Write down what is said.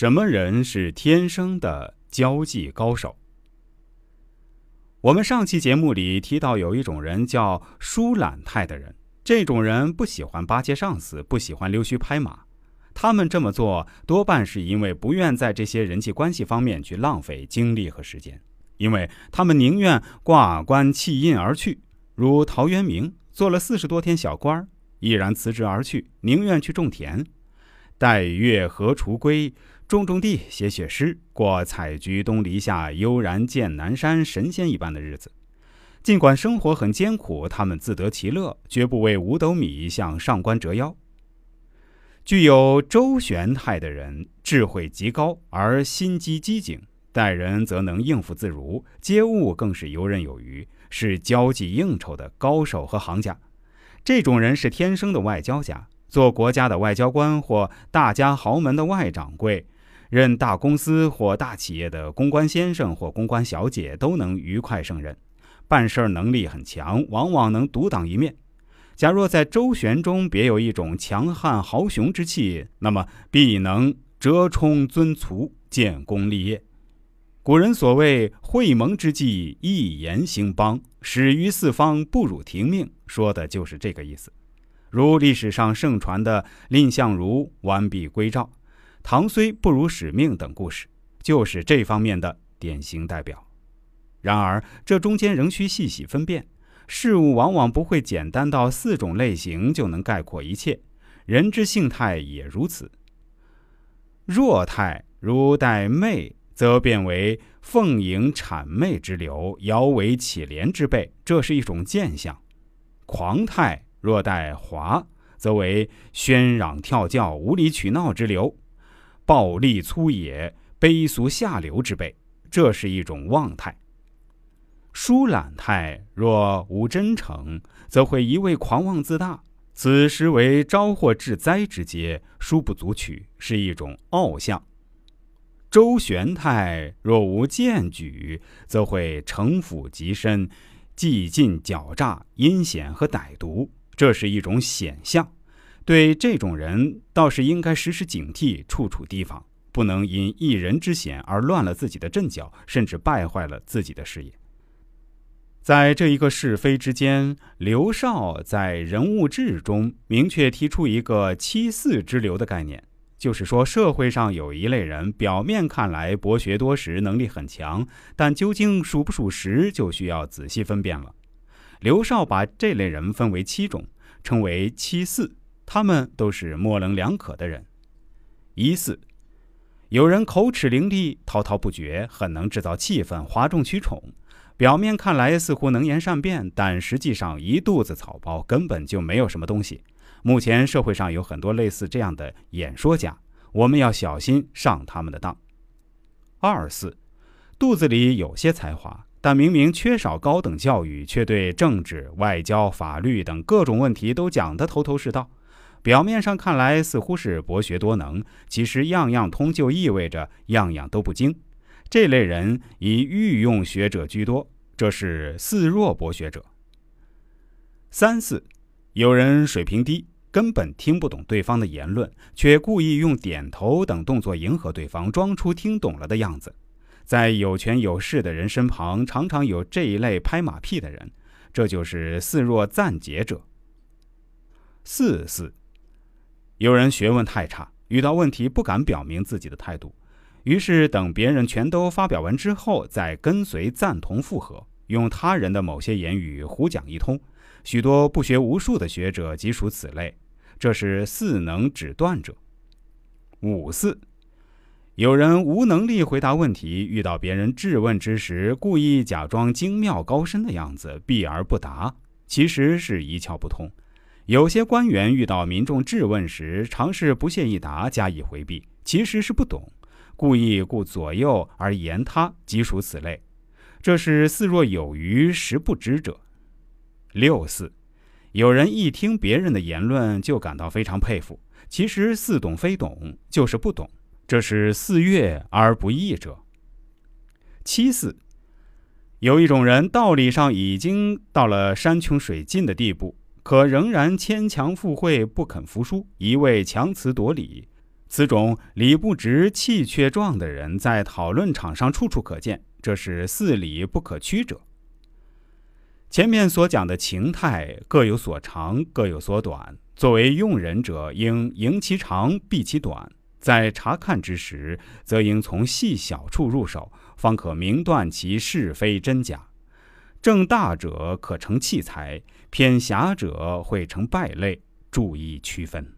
什么人是天生的交际高手？我们上期节目里提到，有一种人叫疏懒态的人。这种人不喜欢巴结上司，不喜欢溜须拍马。他们这么做多半是因为不愿在这些人际关系方面去浪费精力和时间，因为他们宁愿挂冠弃印而去。如陶渊明做了四十多天小官儿，毅然辞职而去，宁愿去种田。待月荷锄归，种种地，写写诗，过采菊东篱下，悠然见南山，神仙一般的日子。尽管生活很艰苦，他们自得其乐，绝不为五斗米向上官折腰。具有周旋态的人，智慧极高，而心机机警，待人则能应付自如，接物更是游刃有余，是交际应酬的高手和行家。这种人是天生的外交家，做国家的外交官或大家豪门的外掌柜，任大公司或大企业的公关先生或公关小姐，都能愉快胜任。办事能力很强，往往能独当一面。假若在周旋中别有一种强悍豪雄之气，那么必能折冲尊卒，建功立业。古人所谓“会盟之计，一言兴邦；始于四方，不辱庭命”，说的就是这个意思。如历史上盛传的蔺相如完璧归赵、唐虽不辱使命等故事，就是这方面的典型代表。然而，这中间仍需细细分辨。事物往往不会简单到四种类型就能概括一切，人之性态也如此。弱态如带媚，则变为奉迎谄媚之流，摇尾乞怜之辈，这是一种贱相；狂态若带华，则为喧嚷跳叫、无理取闹之流，暴戾粗野、卑俗下流之辈，这是一种妄态。疏懒态若无真诚，则会一味狂妄自大，此时为招祸致灾之阶，殊不足取，是一种傲相。周旋态若无荐举，则会城府极深，计尽狡诈、阴险和歹毒，这是一种险相。对这种人，倒是应该时时警惕，处处提防，不能因一人之险而乱了自己的阵脚，甚至败坏了自己的事业。在这一个是非之间，刘少在人物志中明确提出一个“七四之流”的概念，就是说社会上有一类人，表面看来博学多识，能力很强，但究竟属不属实，就需要仔细分辨了。刘少把这类人分为七种，称为“七四”，他们都是模棱两可的人。一四，有人口齿伶俐，滔滔不绝，很能制造气氛，哗众取宠。表面看来似乎能言善辩，但实际上一肚子草包，根本就没有什么东西。目前社会上有很多类似这样的演说家，我们要小心上他们的当。二四，肚子里有些才华，但明明缺少高等教育，却对政治、外交、法律等各种问题都讲得头头是道。表面上看来似乎是博学多能，其实样样通就意味着样样都不精。这类人以御用学者居多，这是似弱博学者。三四，有人水平低，根本听不懂对方的言论，却故意用点头等动作迎合对方，装出听懂了的样子。在有权有势的人身旁，常常有这一类拍马屁的人，这就是似弱暂解者。四四，有人学问太差，遇到问题不敢表明自己的态度。于是等别人全都发表完之后，再跟随赞同附和，用他人的某些言语胡讲一通。许多不学无术的学者即属此类，这是四能指断者。五四，有人无能力回答问题，遇到别人质问之时，故意假装精妙高深的样子，避而不答，其实是一窍不通。有些官员遇到民众质问时，尝试不屑一答，加以回避，其实是不懂。故意顾左右而言他，即属此类。这是似若有余，实不知者。六四，有人一听别人的言论就感到非常佩服，其实似懂非懂，就是不懂。这是似悦而不义者。七四，有一种人道理上已经到了山穷水尽的地步，可仍然牵强附会，不肯服输，一味强词夺理。此种理不直气却壮的人，在讨论场上处处可见，这是四理不可曲者。前面所讲的情态各有所长，各有所短。作为用人者，应迎其长，避其短。在查看之时，则应从细小处入手，方可明断其是非真假。正大者可成器材，偏狭者会成败类，注意区分。